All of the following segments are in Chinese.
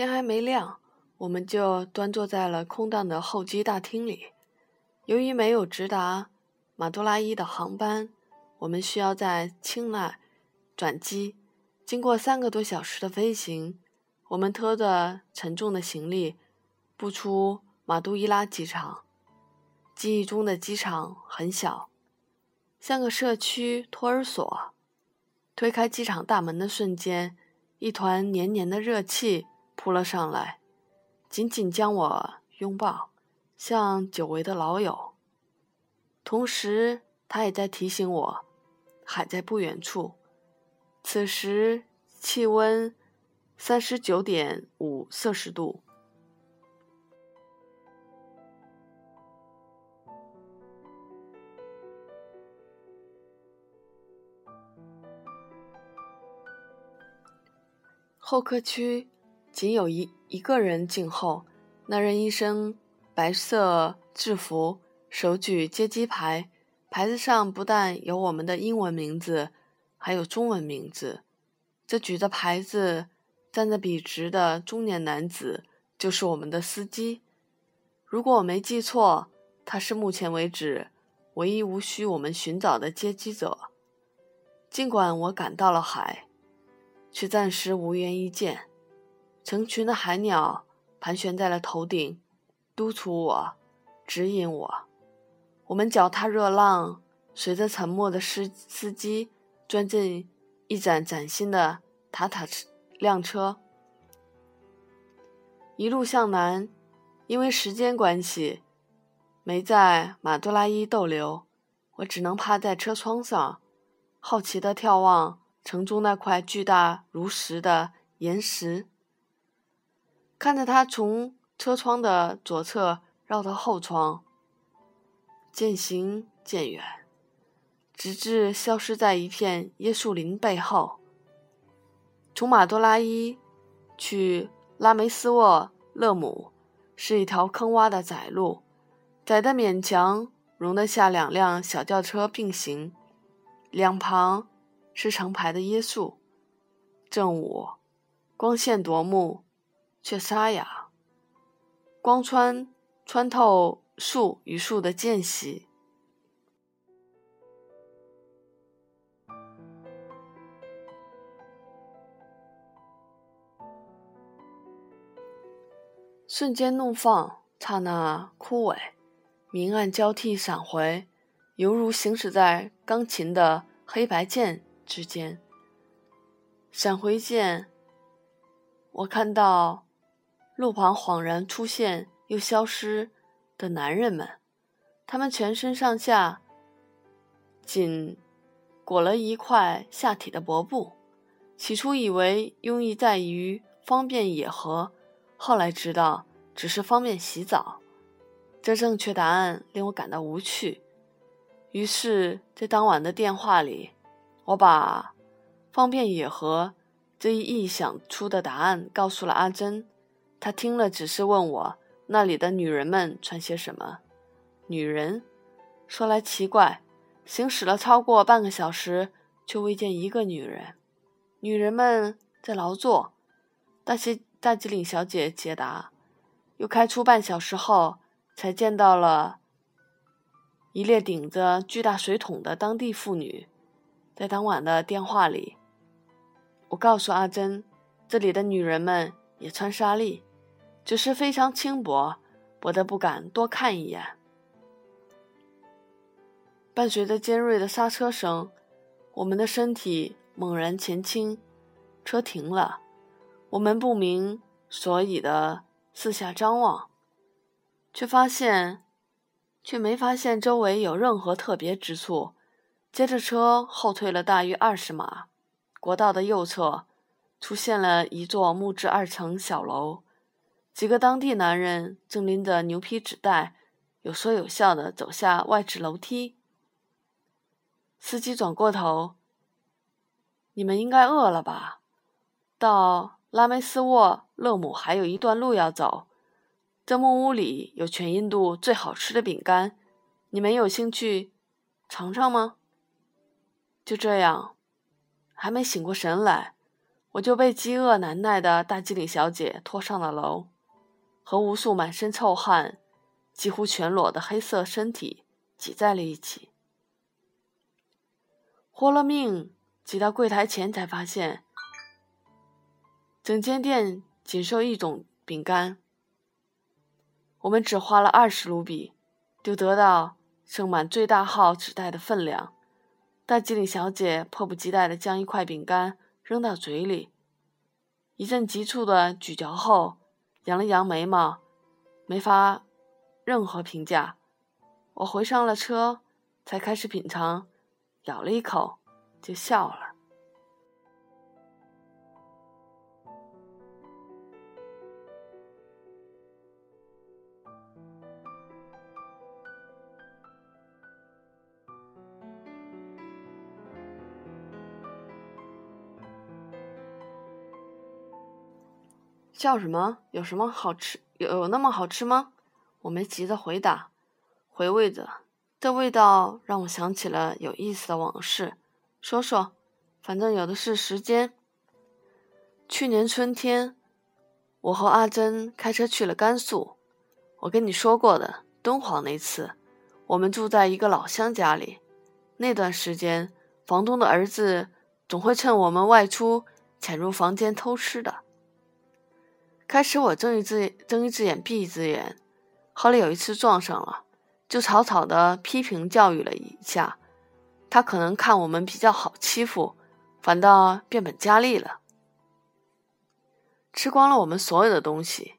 天还没亮，我们就端坐在了空荡的候机大厅里。由于没有直达马杜拉伊的航班，我们需要在青奈转机。经过三个多小时的飞行，我们拖着沉重的行李步出马杜伊拉机场。记忆中的机场很小，像个社区托儿所。推开机场大门的瞬间，一团黏黏的热气扑了上来，紧紧将我拥抱，像久违的老友。同时，他也在提醒我，海在不远处。此时气温三十九点五摄氏度。候客区仅有一一个人静候，那人一身白色制服，手举接机牌，牌子上不但有我们的英文名字，还有中文名字。这举着牌子、站得笔直的中年男子就是我们的司机。如果我没记错，他是目前为止唯一无需我们寻找的接机者。尽管我赶到了海。却暂时无缘一见。成群的海鸟盘旋在了头顶，督促我，指引我。我们脚踏热浪，随着沉默的司司机钻进一盏崭新的塔塔车辆车，一路向南。因为时间关系，没在马杜拉伊逗留，我只能趴在车窗上，好奇地眺望。城中那块巨大如石的岩石，看着他从车窗的左侧绕到后窗，渐行渐远，直至消失在一片椰树林背后。从马多拉伊去拉梅斯沃勒姆是一条坑洼的窄路，窄得勉强容得下两辆小轿车并行，两旁。是成排的椰树，正午，光线夺目，却沙哑。光穿穿透树与树的间隙，瞬间怒放，刹那枯萎，明暗交替闪回，犹如行驶在钢琴的黑白键。之间，闪回键，我看到路旁恍然出现又消失的男人们，他们全身上下仅裹了一块下体的薄布。起初以为用意在于方便野合，后来知道只是方便洗澡。这正确答案令我感到无趣。于是，在当晚的电话里。我把方便野合这一臆想出的答案告诉了阿珍，他听了只是问我那里的女人们穿些什么。女人，说来奇怪，行驶了超过半个小时，却未见一个女人。女人们在劳作。大吉大吉岭小姐解答。又开出半小时后，才见到了一列顶着巨大水桶的当地妇女。在当晚的电话里，我告诉阿珍，这里的女人们也穿纱丽，只是非常轻薄，薄得不敢多看一眼。伴随着尖锐的刹车声，我们的身体猛然前倾，车停了。我们不明所以的四下张望，却发现，却没发现周围有任何特别之处。接着，车后退了大约二十码，国道的右侧出现了一座木质二层小楼。几个当地男人正拎着牛皮纸袋，有说有笑地走下外置楼梯。司机转过头：“你们应该饿了吧？到拉梅斯沃勒姆还有一段路要走。这木屋里有全印度最好吃的饼干，你们有兴趣尝尝吗？”就这样，还没醒过神来，我就被饥饿难耐的大机灵小姐拖上了楼，和无数满身臭汗、几乎全裸的黑色身体挤在了一起。豁了命挤到柜台前，才发现整间店仅售一种饼干。我们只花了二十卢比，就得到盛满最大号纸袋的分量。大机灵小姐迫不及待地将一块饼干扔到嘴里，一阵急促的咀嚼后，扬了扬眉毛，没发任何评价。我回上了车，才开始品尝，咬了一口就笑了。叫什么？有什么好吃？有有那么好吃吗？我没急着回答，回味着，这味道让我想起了有意思的往事。说说，反正有的是时间。去年春天，我和阿珍开车去了甘肃。我跟你说过的，敦煌那次，我们住在一个老乡家里。那段时间，房东的儿子总会趁我们外出，潜入房间偷吃的。开始我睁一只睁一只眼闭一只眼，后来有一次撞上了，就草草的批评教育了一下。他可能看我们比较好欺负，反倒变本加厉了，吃光了我们所有的东西。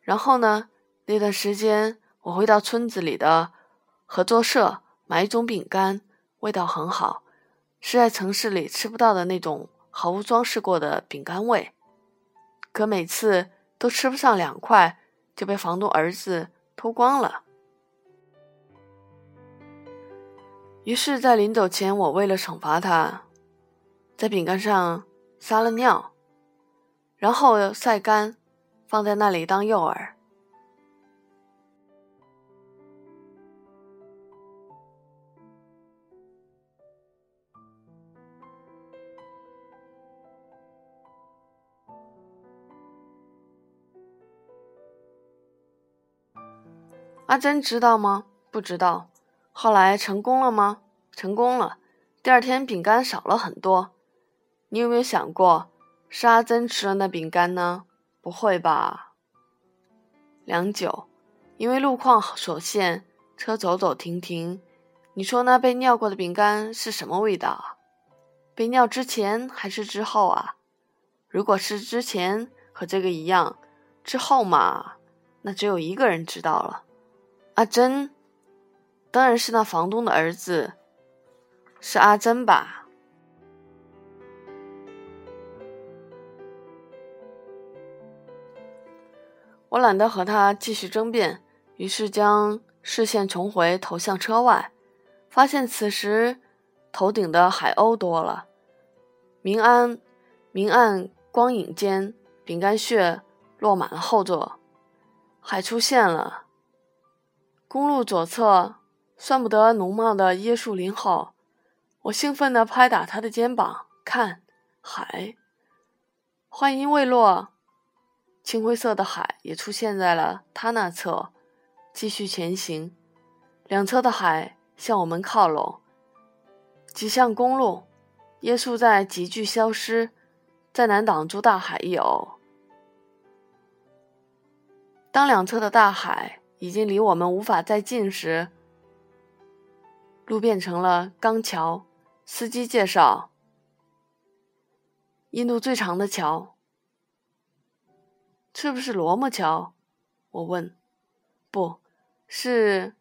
然后呢，那段时间我会到村子里的合作社买一种饼干，味道很好，是在城市里吃不到的那种毫无装饰过的饼干味。可每次。都吃不上两块，就被房东儿子偷光了。于是，在临走前，我为了惩罚他，在饼干上撒了尿，然后晒干，放在那里当诱饵。阿珍知道吗？不知道。后来成功了吗？成功了。第二天饼干少了很多。你有没有想过，是阿珍吃了那饼干呢？不会吧。良久，因为路况所限，车走走停停。你说那被尿过的饼干是什么味道？被尿之前还是之后啊？如果是之前，和这个一样；之后嘛，那只有一个人知道了。阿珍，当然是那房东的儿子，是阿珍吧？我懒得和他继续争辩，于是将视线重回投向车外，发现此时头顶的海鸥多了，明暗明暗光影间，饼干屑落满了后座，海出现了。公路左侧，算不得浓茂的椰树林后，我兴奋地拍打他的肩膀，看海。话音未落，青灰色的海也出现在了他那侧。继续前行，两侧的海向我们靠拢，几向公路，椰树在急剧消失，再难挡住大海一偶。当两侧的大海。已经离我们无法再近时，路变成了钢桥。司机介绍：“印度最长的桥，是不是罗摩桥？”我问。“不是，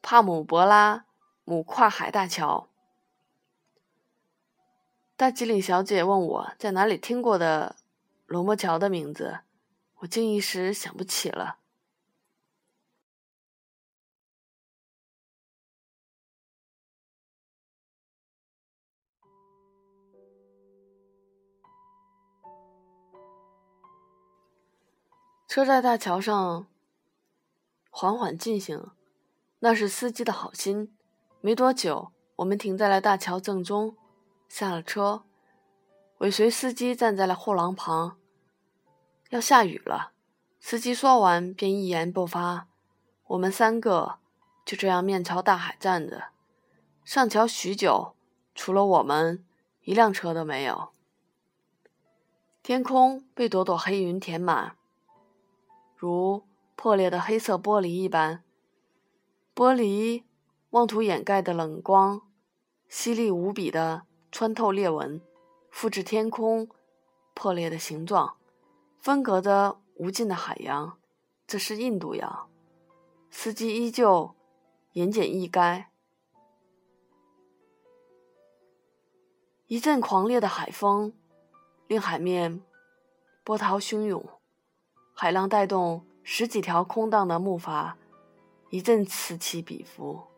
帕姆博拉姆跨海大桥。”大吉岭小姐问我在哪里听过的罗摩桥的名字，我竟一时想不起了。车在大桥上缓缓进行，那是司机的好心。没多久，我们停在了大桥正中，下了车。尾随司机站在了护廊旁。要下雨了，司机说完便一言不发。我们三个就这样面朝大海站着，上桥许久，除了我们，一辆车都没有。天空被朵朵黑云填满，如破裂的黑色玻璃一般。玻璃妄图掩盖的冷光，犀利无比的穿透裂纹，复制天空破裂的形状，分隔着无尽的海洋。这是印度洋。司机依旧言简意赅。一阵狂烈的海风。令海面波涛汹涌，海浪带动十几条空荡的木筏，一阵此起彼伏。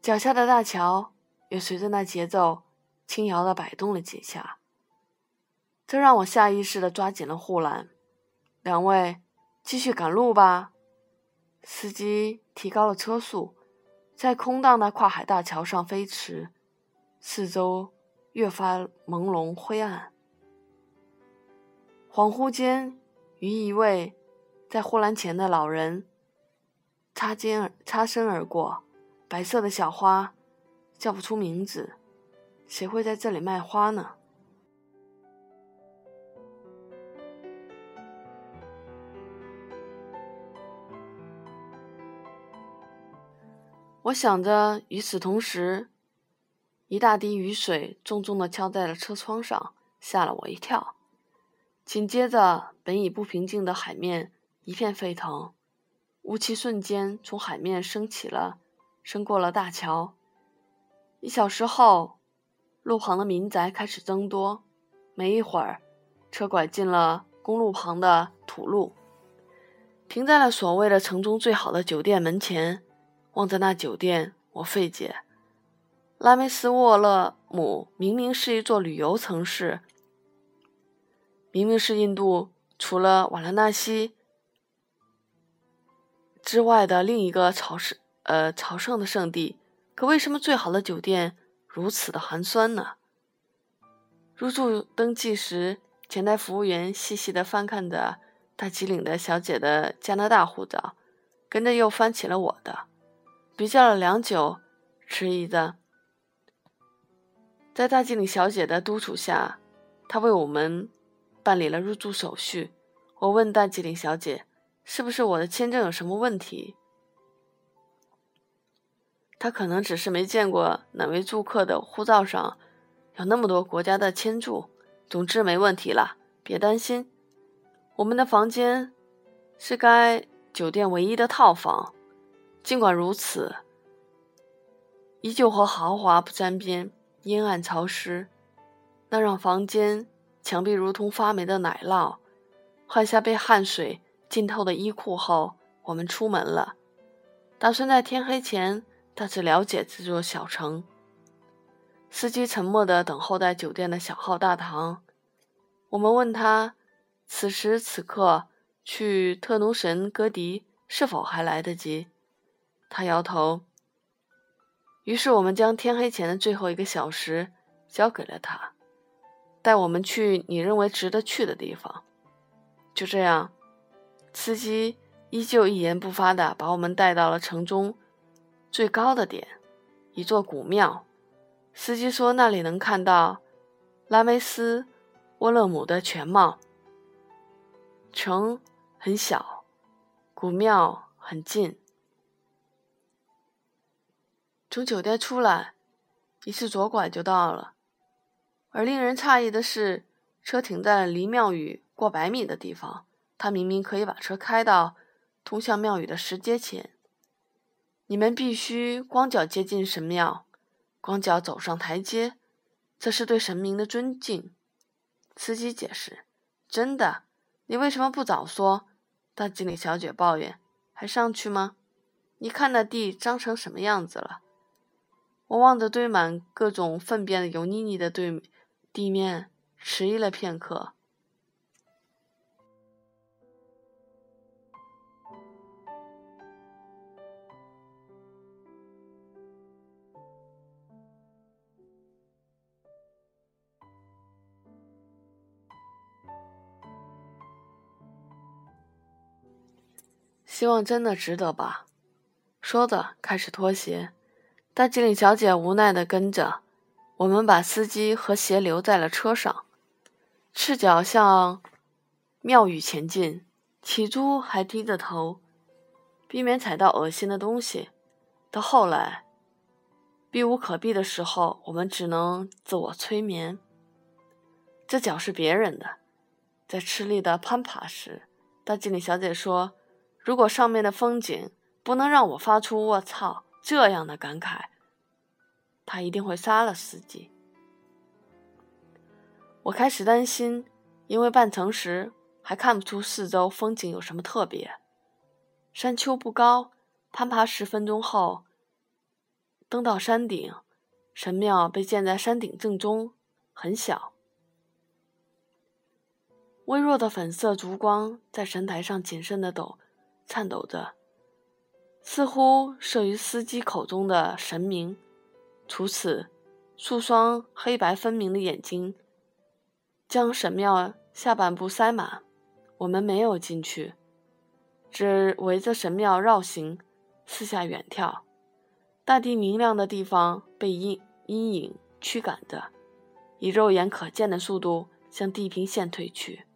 脚下的大桥也随着那节奏轻摇地摆动了几下，这让我下意识地抓紧了护栏。两位，继续赶路吧。司机提高了车速，在空荡的跨海大桥上飞驰，四周。越发朦胧灰暗，恍惚间，与一位在护栏前的老人擦肩而擦身而过。白色的小花，叫不出名字，谁会在这里卖花呢？我想着，与此同时。一大滴雨水重重地敲在了车窗上，吓了我一跳。紧接着，本已不平静的海面一片沸腾，雾气瞬间从海面升起了，升过了大桥。一小时后，路旁的民宅开始增多。没一会儿，车拐进了公路旁的土路，停在了所谓的城中最好的酒店门前。望着那酒店，我费解。拉梅斯沃勒姆明明是一座旅游城市，明明是印度除了瓦拉纳西之外的另一个朝圣呃朝圣的圣地，可为什么最好的酒店如此的寒酸呢？入住登记时，前台服务员细细地翻看着大吉岭的小姐的加拿大护照，跟着又翻起了我的，比较了良久，迟疑的。在大经理小姐的督促下，他为我们办理了入住手续。我问大经理小姐：“是不是我的签证有什么问题？”他可能只是没见过哪位住客的护照上有那么多国家的签注。总之没问题了，别担心。我们的房间是该酒店唯一的套房，尽管如此，依旧和豪华不沾边。阴暗潮湿，那让房间墙壁如同发霉的奶酪。换下被汗水浸透的衣裤后，我们出门了，打算在天黑前大致了解这座小城。司机沉默地等候在酒店的小号大堂。我们问他，此时此刻去特奴神戈迪是否还来得及？他摇头。于是我们将天黑前的最后一个小时交给了他，带我们去你认为值得去的地方。就这样，司机依旧一言不发地把我们带到了城中最高的点——一座古庙。司机说那里能看到拉梅斯沃勒姆的全貌。城很小，古庙很近。从酒店出来，一次左拐就到了。而令人诧异的是，车停在离庙宇过百米的地方。他明明可以把车开到通向庙宇的石阶前。你们必须光脚接近神庙，光脚走上台阶，这是对神明的尊敬。司机解释：“真的？你为什么不早说？”大经理小姐抱怨：“还上去吗？你看那地脏成什么样子了？”我望着堆满各种粪便的油腻腻的对地面迟疑了片刻。希望真的值得吧。说着开始脱鞋大机灵小姐无奈地跟着我们把司机和鞋留在了车上，赤脚向庙宇前进。起初还低着头，避免踩到恶心的东西。到后来，避无可避的时候，我们只能自我催眠。这脚是别人的。在吃力的攀爬时，大经理小姐说：“如果上面的风景不能让我发出‘卧槽’这样的感慨。”他一定会杀了司机。我开始担心，因为半程时还看不出四周风景有什么特别。山丘不高，攀爬十分钟后，登到山顶。神庙被建在山顶正中，很小。微弱的粉色烛光在神台上谨慎的抖，颤抖着，似乎摄于司机口中的神明。除此，数双黑白分明的眼睛将神庙下半部塞满。我们没有进去，只围着神庙绕行，四下远眺。大地明亮的地方被阴阴影驱赶着，以肉眼可见的速度向地平线退去。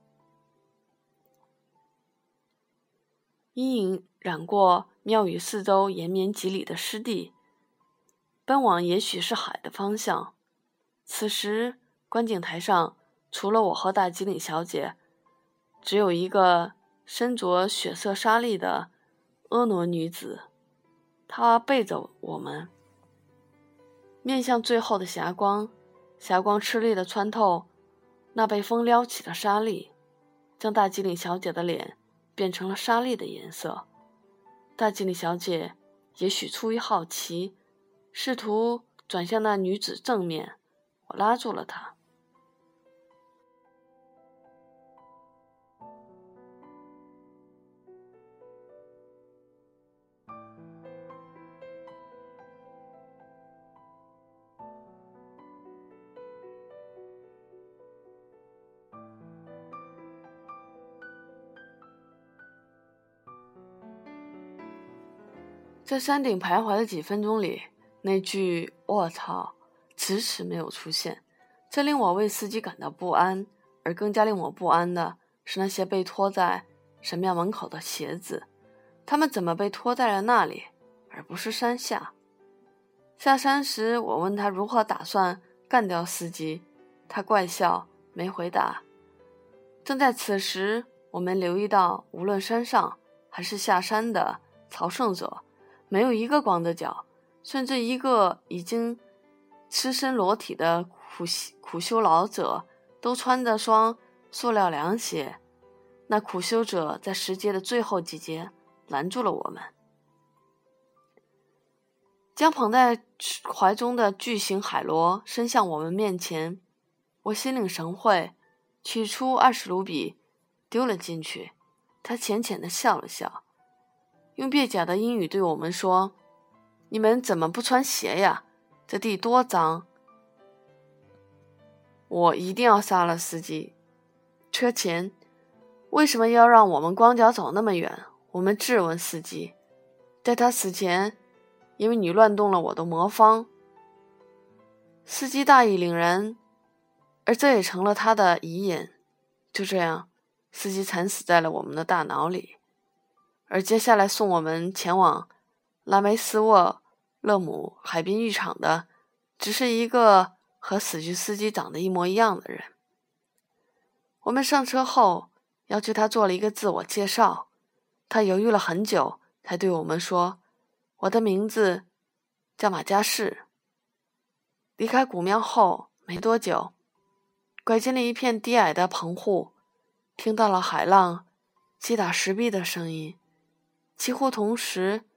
阴影染过庙宇四周延绵几里的湿地。奔往也许是海的方向。此时，观景台上除了我和大吉岭小姐，只有一个身着血色纱丽的婀娜女子。她背着我们，面向最后的霞光。霞光吃力地穿透那被风撩起的纱丽，将大吉岭小姐的脸变成了纱丽的颜色。大吉岭小姐也许出于好奇。试图转向那女子正面，我拉住了她。在山顶徘徊的几分钟里。那句“我操”迟迟没有出现，这令我为司机感到不安。而更加令我不安的是那些被拖在神庙门口的鞋子，他们怎么被拖在了那里，而不是山下？下山时，我问他如何打算干掉司机，他怪笑，没回答。正在此时，我们留意到，无论山上还是下山的朝圣者，没有一个光着脚。甚至一个已经赤身裸体的苦苦修老者都穿着双塑料凉鞋。那苦修者在石阶的最后几节拦住了我们，将捧在怀中的巨型海螺伸向我们面前。我心领神会，取出二十卢比丢了进去。他浅浅的笑了笑，用蹩脚的英语对我们说。你们怎么不穿鞋呀？这地多脏！我一定要杀了司机。车前，为什么要让我们光脚走那么远？我们质问司机。在他死前，因为你乱动了我的魔方。司机大义凛然，而这也成了他的遗言。就这样，司机惨死在了我们的大脑里。而接下来送我们前往。拉梅斯沃勒姆海滨浴场的，只是一个和死去司机长得一模一样的人。我们上车后，要求他做了一个自我介绍。他犹豫了很久，才对我们说：“我的名字叫马加士。”离开古庙后没多久，拐进了一片低矮的棚户，听到了海浪击打石壁的声音。几乎同时。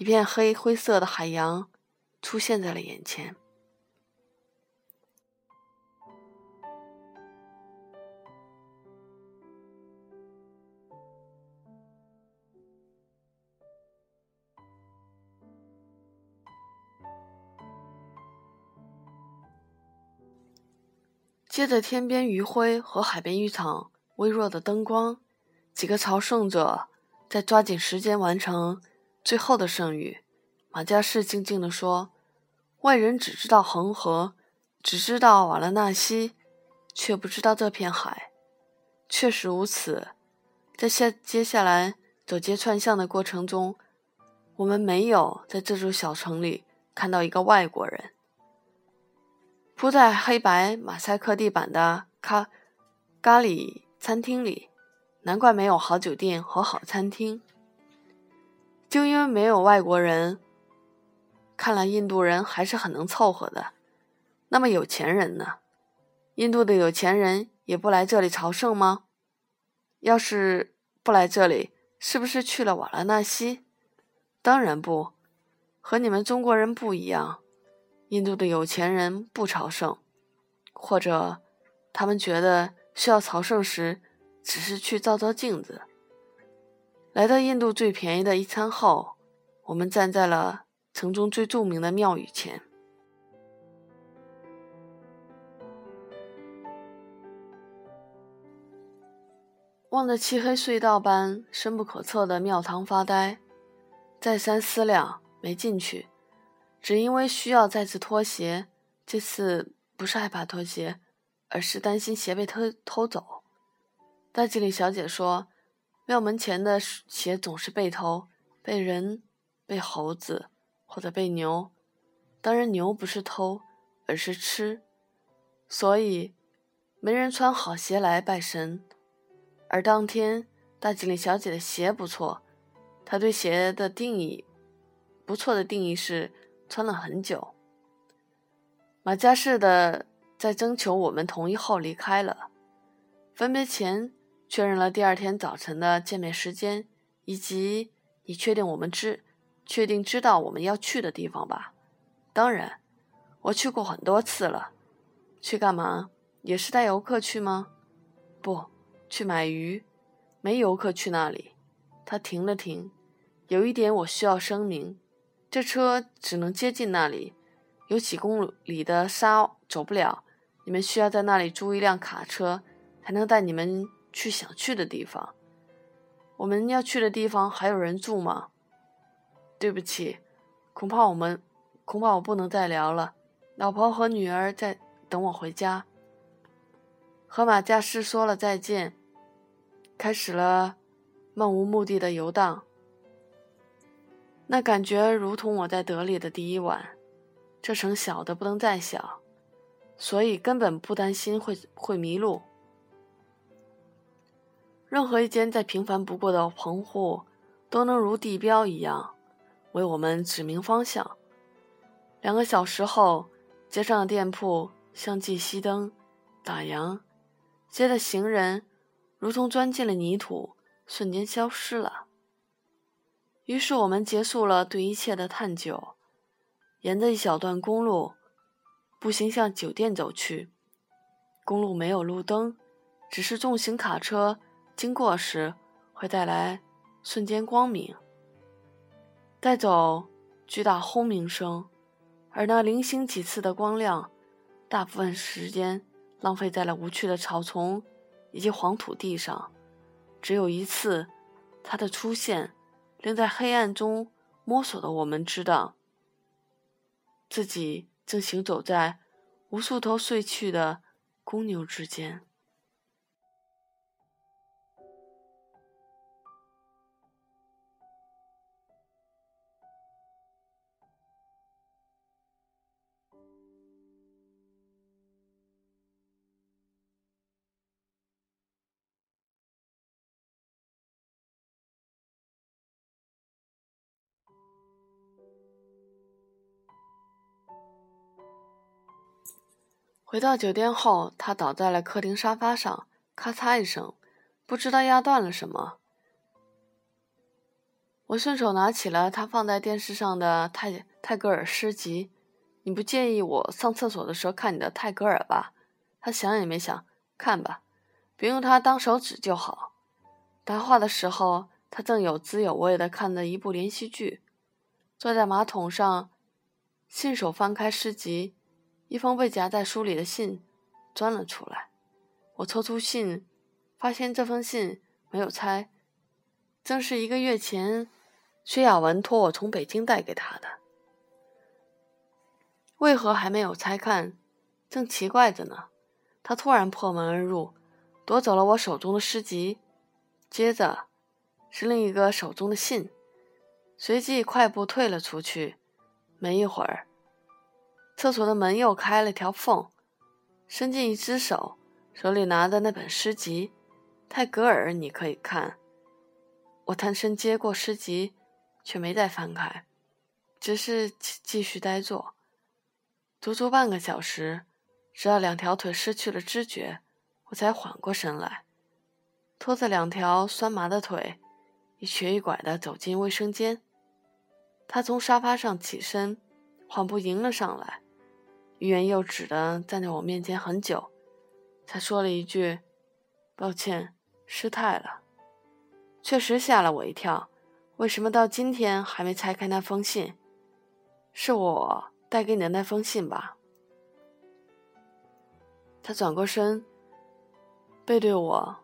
一片黑灰色的海洋出现在了眼前。接着，天边余晖和海边浴场微弱的灯光，几个朝圣者在抓紧时间完成最后的剩余。马加士静静地说：“外人只知道恒河，只知道瓦拉纳西，却不知道这片海。确实如此。在下接下来走街串巷的过程中，我们没有在这座小城里看到一个外国人。铺在黑白马赛克地板的咖咖喱餐厅里。”难怪没有好酒店和好餐厅，就因为没有外国人。看来印度人还是很能凑合的。那么有钱人呢？印度的有钱人也不来这里朝圣吗？要是不来这里，是不是去了瓦拉纳西？当然不，和你们中国人不一样。印度的有钱人不朝圣，或者他们觉得需要朝圣时。只是去照照镜子。来到印度最便宜的一餐后，我们站在了城中最著名的庙宇前，望着漆黑隧道般深不可测的庙堂发呆。再三思量，没进去，只因为需要再次脱鞋。这次不是害怕脱鞋，而是担心鞋被偷偷走。大吉里小姐说：“庙门前的鞋总是被偷，被人、被猴子或者被牛。当然，牛不是偷，而是吃。所以，没人穿好鞋来拜神。而当天，大吉里小姐的鞋不错。她对鞋的定义，不错的定义是穿了很久。马家士的在征求我们同意后离开了。分别前。”确认了第二天早晨的见面时间，以及你确定我们知确定知道我们要去的地方吧？当然，我去过很多次了。去干嘛？也是带游客去吗？不，去买鱼。没游客去那里。他停了停。有一点我需要声明：这车只能接近那里，有几公里的沙走不了。你们需要在那里租一辆卡车，才能带你们。去想去的地方，我们要去的地方还有人住吗？对不起，恐怕我们，恐怕我不能再聊了。老婆和女儿在等我回家。和马驾驶说了再见，开始了漫无目的的游荡。那感觉如同我在德里的第一晚。这城小的不能再小，所以根本不担心会会迷路。任何一间再平凡不过的棚户，都能如地标一样为我们指明方向。两个小时后，街上的店铺相继熄灯、打烊，街的行人如同钻进了泥土，瞬间消失了。于是我们结束了对一切的探究，沿着一小段公路步行向酒店走去。公路没有路灯，只是重型卡车。经过时会带来瞬间光明，带走巨大轰鸣声，而那零星几次的光亮，大部分时间浪费在了无趣的草丛以及黄土地上。只有一次，它的出现令在黑暗中摸索的我们知道，自己正行走在无数头睡去的公牛之间。回到酒店后，他倒在了客厅沙发上，咔嚓一声，不知道压断了什么。我顺手拿起了他放在电视上的泰泰戈尔诗集。你不介意我上厕所的时候看你的泰戈尔吧？他想也没想，看吧，别用它当手指就好。答话的时候，他正有滋有味地看着一部连续剧，坐在马桶上，信手翻开诗集。一封被夹在书里的信钻了出来，我抽出信，发现这封信没有拆，正是一个月前，薛雅文托我从北京带给他的。为何还没有拆看？正奇怪着呢，他突然破门而入，夺走了我手中的诗集，接着是另一个手中的信，随即快步退了出去。没一会儿，厕所的门又开了条缝，伸进一只手，手里拿的那本诗集，泰戈尔，你可以看。我探身接过诗集，却没再翻开，只是继继续呆坐。足足半个小时，直到两条腿失去了知觉，我才缓过神来，拖着两条酸麻的腿，一瘸一拐地走进卫生间。他从沙发上起身，缓步迎了上来，欲言又止地站在我面前很久，才说了一句：“抱歉，失态了。”确实吓了我一跳。为什么到今天还没拆开那封信？是我。带给你的那封信吧。他转过身，背对我，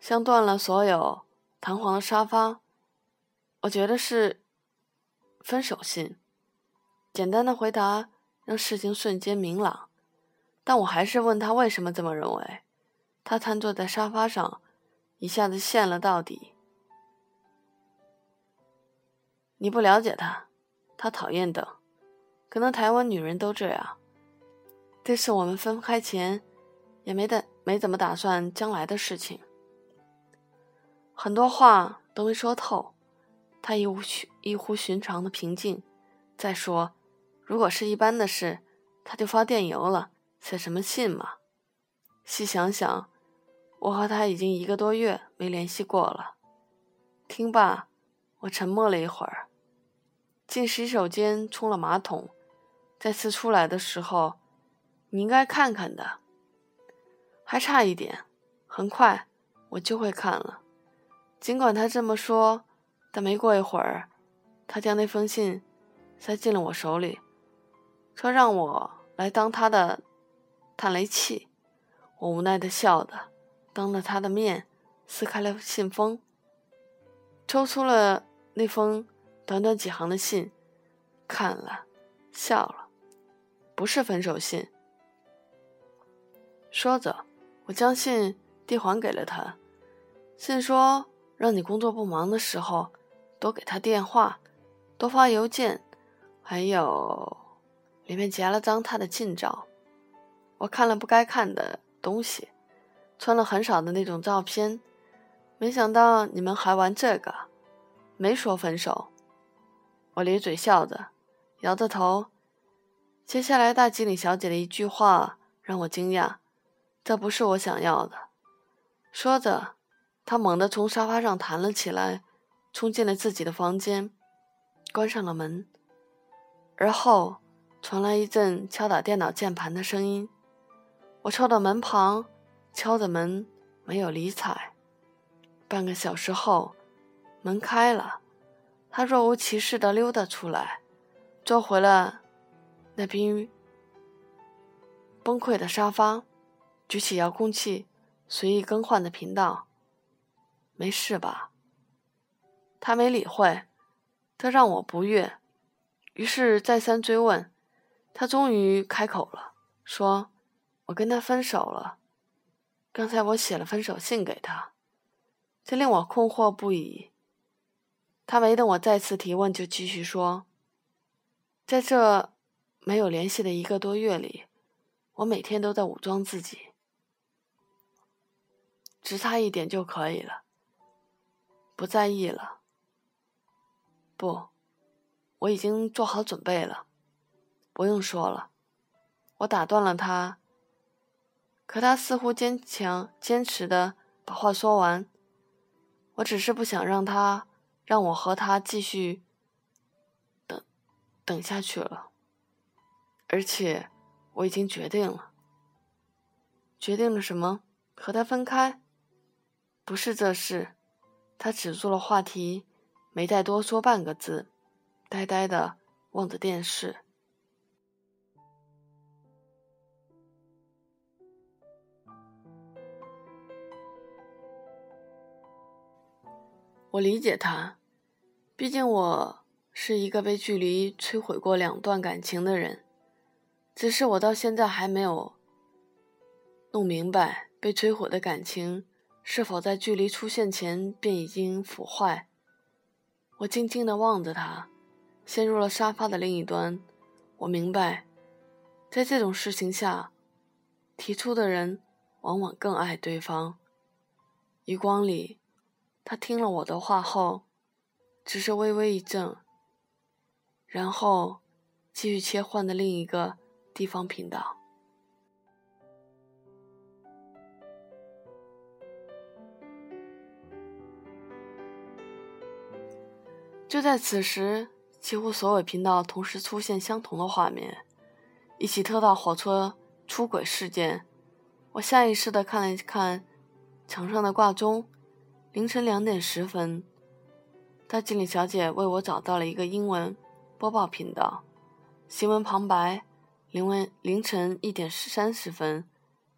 像断了所有弹簧的沙发。我觉得是分手信。简单的回答让事情瞬间明朗，但我还是问他为什么这么认为。他瘫坐在沙发上，一下子陷了到底。你不了解他，他讨厌等。可能台湾女人都这样。这是我们分开前也没打没怎么打算将来的事情，很多话都没说透。他一无一乎寻常的平静。再说，如果是一般的事，他就发电邮了，写什么信嘛？细想想，我和他已经一个多月没联系过了。听罢，我沉默了一会儿，进洗手间冲了马桶。再次出来的时候，你应该看看的。还差一点，很快我就会看了。尽管他这么说，但没过一会儿，他将那封信塞进了我手里，说让我来当他的探雷器。我无奈的笑的，当着他的面撕开了信封，抽出了那封短短几行的信，看了，笑了。不是分手信。说着，我将信递还给了他。信说让你工作不忙的时候多给他电话，多发邮件，还有里面夹了张他的近照。我看了不该看的东西，穿了很少的那种照片。没想到你们还玩这个，没说分手。我咧嘴笑着，摇着头。接下来，大吉岭小姐的一句话让我惊讶，这不是我想要的。说着，她猛地从沙发上弹了起来，冲进了自己的房间，关上了门。而后传来一阵敲打电脑键盘的声音。我凑到门旁，敲着门，没有理睬。半个小时后，门开了，他若无其事地溜达出来，坐回了。那边崩溃的沙发，举起遥控器，随意更换的频道。没事吧？他没理会，他让我不悦，于是再三追问。他终于开口了，说：“我跟他分手了。刚才我写了分手信给他。”这令我困惑不已。他没等我再次提问，就继续说：“在这。”没有联系的一个多月里，我每天都在武装自己，只差一点就可以了。不在意了，不，我已经做好准备了，不用说了。我打断了他，可他似乎坚强坚持的把话说完。我只是不想让他让我和他继续等等下去了。而且，我已经决定了。决定了什么？和他分开？不是这事。他止住了话题，没再多说半个字，呆呆的望着电视。我理解他，毕竟我是一个被距离摧毁过两段感情的人。只是我到现在还没有弄明白，被摧毁的感情是否在距离出现前便已经腐坏。我静静地望着他，陷入了沙发的另一端。我明白，在这种事情下，提出的人往往更爱对方。余光里，他听了我的话后，只是微微一怔，然后继续切换的另一个地方频道。就在此时。几乎所有频道同时出现相同的画面，一起特大火车出轨事件。我下意识地看了看墙上的挂钟，凌晨两点十分。大经理小姐为我找到了一个英文播报频道，新闻旁白：凌晨凌晨一点三十分，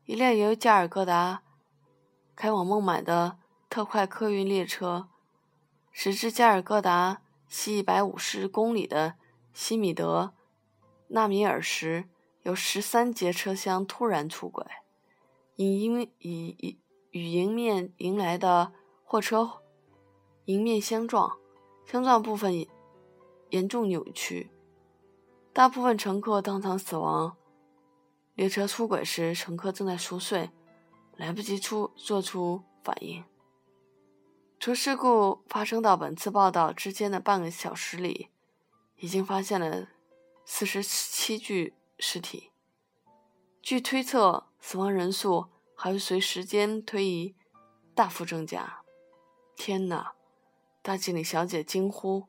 一列由加尔各答开往孟买的特快客运列车驶至加尔各答。西一百五十公里的西米德纳米尔时，有十三节车厢突然出轨，以迎以与迎面迎来的货车迎面相撞，相撞部分严重扭曲，大部分乘客当场死亡。列车出轨时，乘客正在熟睡，来不及出做出反应。从事故发生到本次报道之间的半个小时里，已经发现了四十七具尸体。据推测，死亡人数还会随时间推移大幅增加。天哪！大经理小姐惊呼，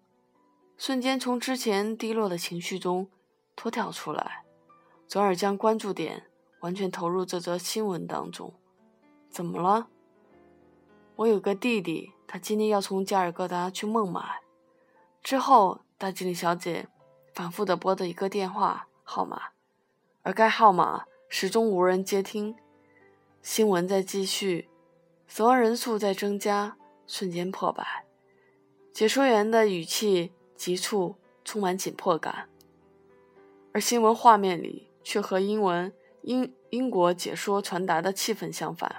瞬间从之前低落的情绪中脱跳出来，转而将关注点完全投入这则新闻当中。怎么了？我有个弟弟。他今天要从加尔各答去孟买，之后大经理小姐反复地拨的一个电话号码，而该号码始终无人接听。新闻在继续，死亡人数在增加，瞬间破百。解说员的语气急促，充满紧迫感，而新闻画面里却和英文英英国解说传达的气氛相反。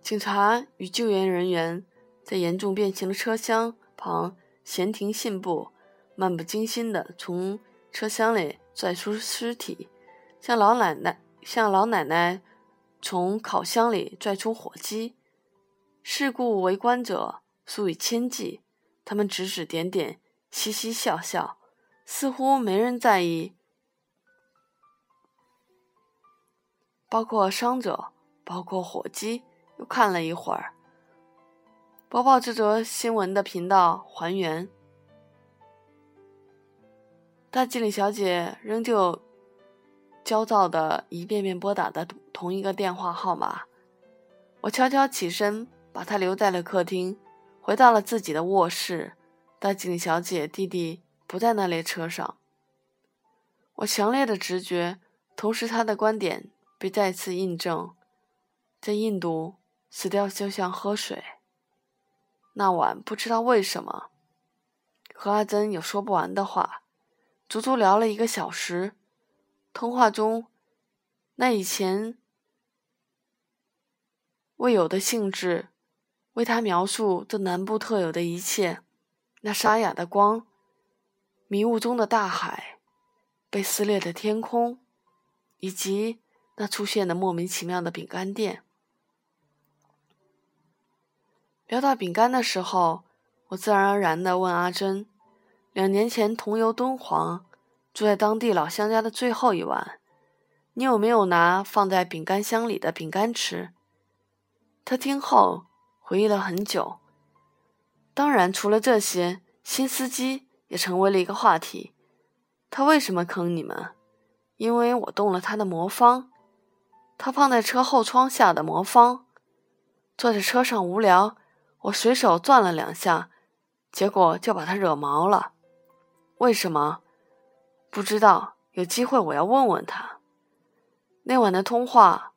警察与救援人员在严重变形的车厢旁闲庭信步，漫不经心地从车厢里拽出尸体，像老奶奶像老奶奶从烤箱里拽出火鸡。事故围观者数以千计，他们指指点点，嘻嘻笑笑，似乎没人在意，包括伤者，包括火鸡。又看了一会儿，播报这则新闻的频道还原。大经理小姐仍旧焦躁的一遍遍拨打的同一个电话号码。我悄悄起身，把她留在了客厅，回到了自己的卧室。大经理小姐弟弟不在那列车上。我强烈的直觉，同时他的观点被再次印证，在印度。死掉就像喝水。那晚不知道为什么，和阿珍有说不完的话，足足聊了一个小时。通话中，那以前未有的兴致，为他描述这南部特有的一切：那沙哑的光，迷雾中的大海，被撕裂的天空，以及那出现的莫名其妙的饼干店。聊到饼干的时候，我自然而然地问阿珍：“两年前同游敦煌，住在当地老乡家的最后一晚，你有没有拿放在饼干箱里的饼干吃？”他听后回忆了很久。当然，除了这些，新司机也成为了一个话题。他为什么坑你们？因为我动了他的魔方，他放在车后窗下的魔方。坐在车上无聊。我随手转了两下，结果就把他惹毛了。为什么？不知道。有机会我要问问他。那晚的通话，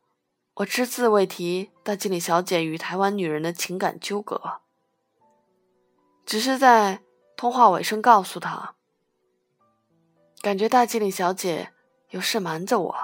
我只字未提大经理小姐与台湾女人的情感纠葛，只是在通话尾声告诉她，感觉大经理小姐有事瞒着我。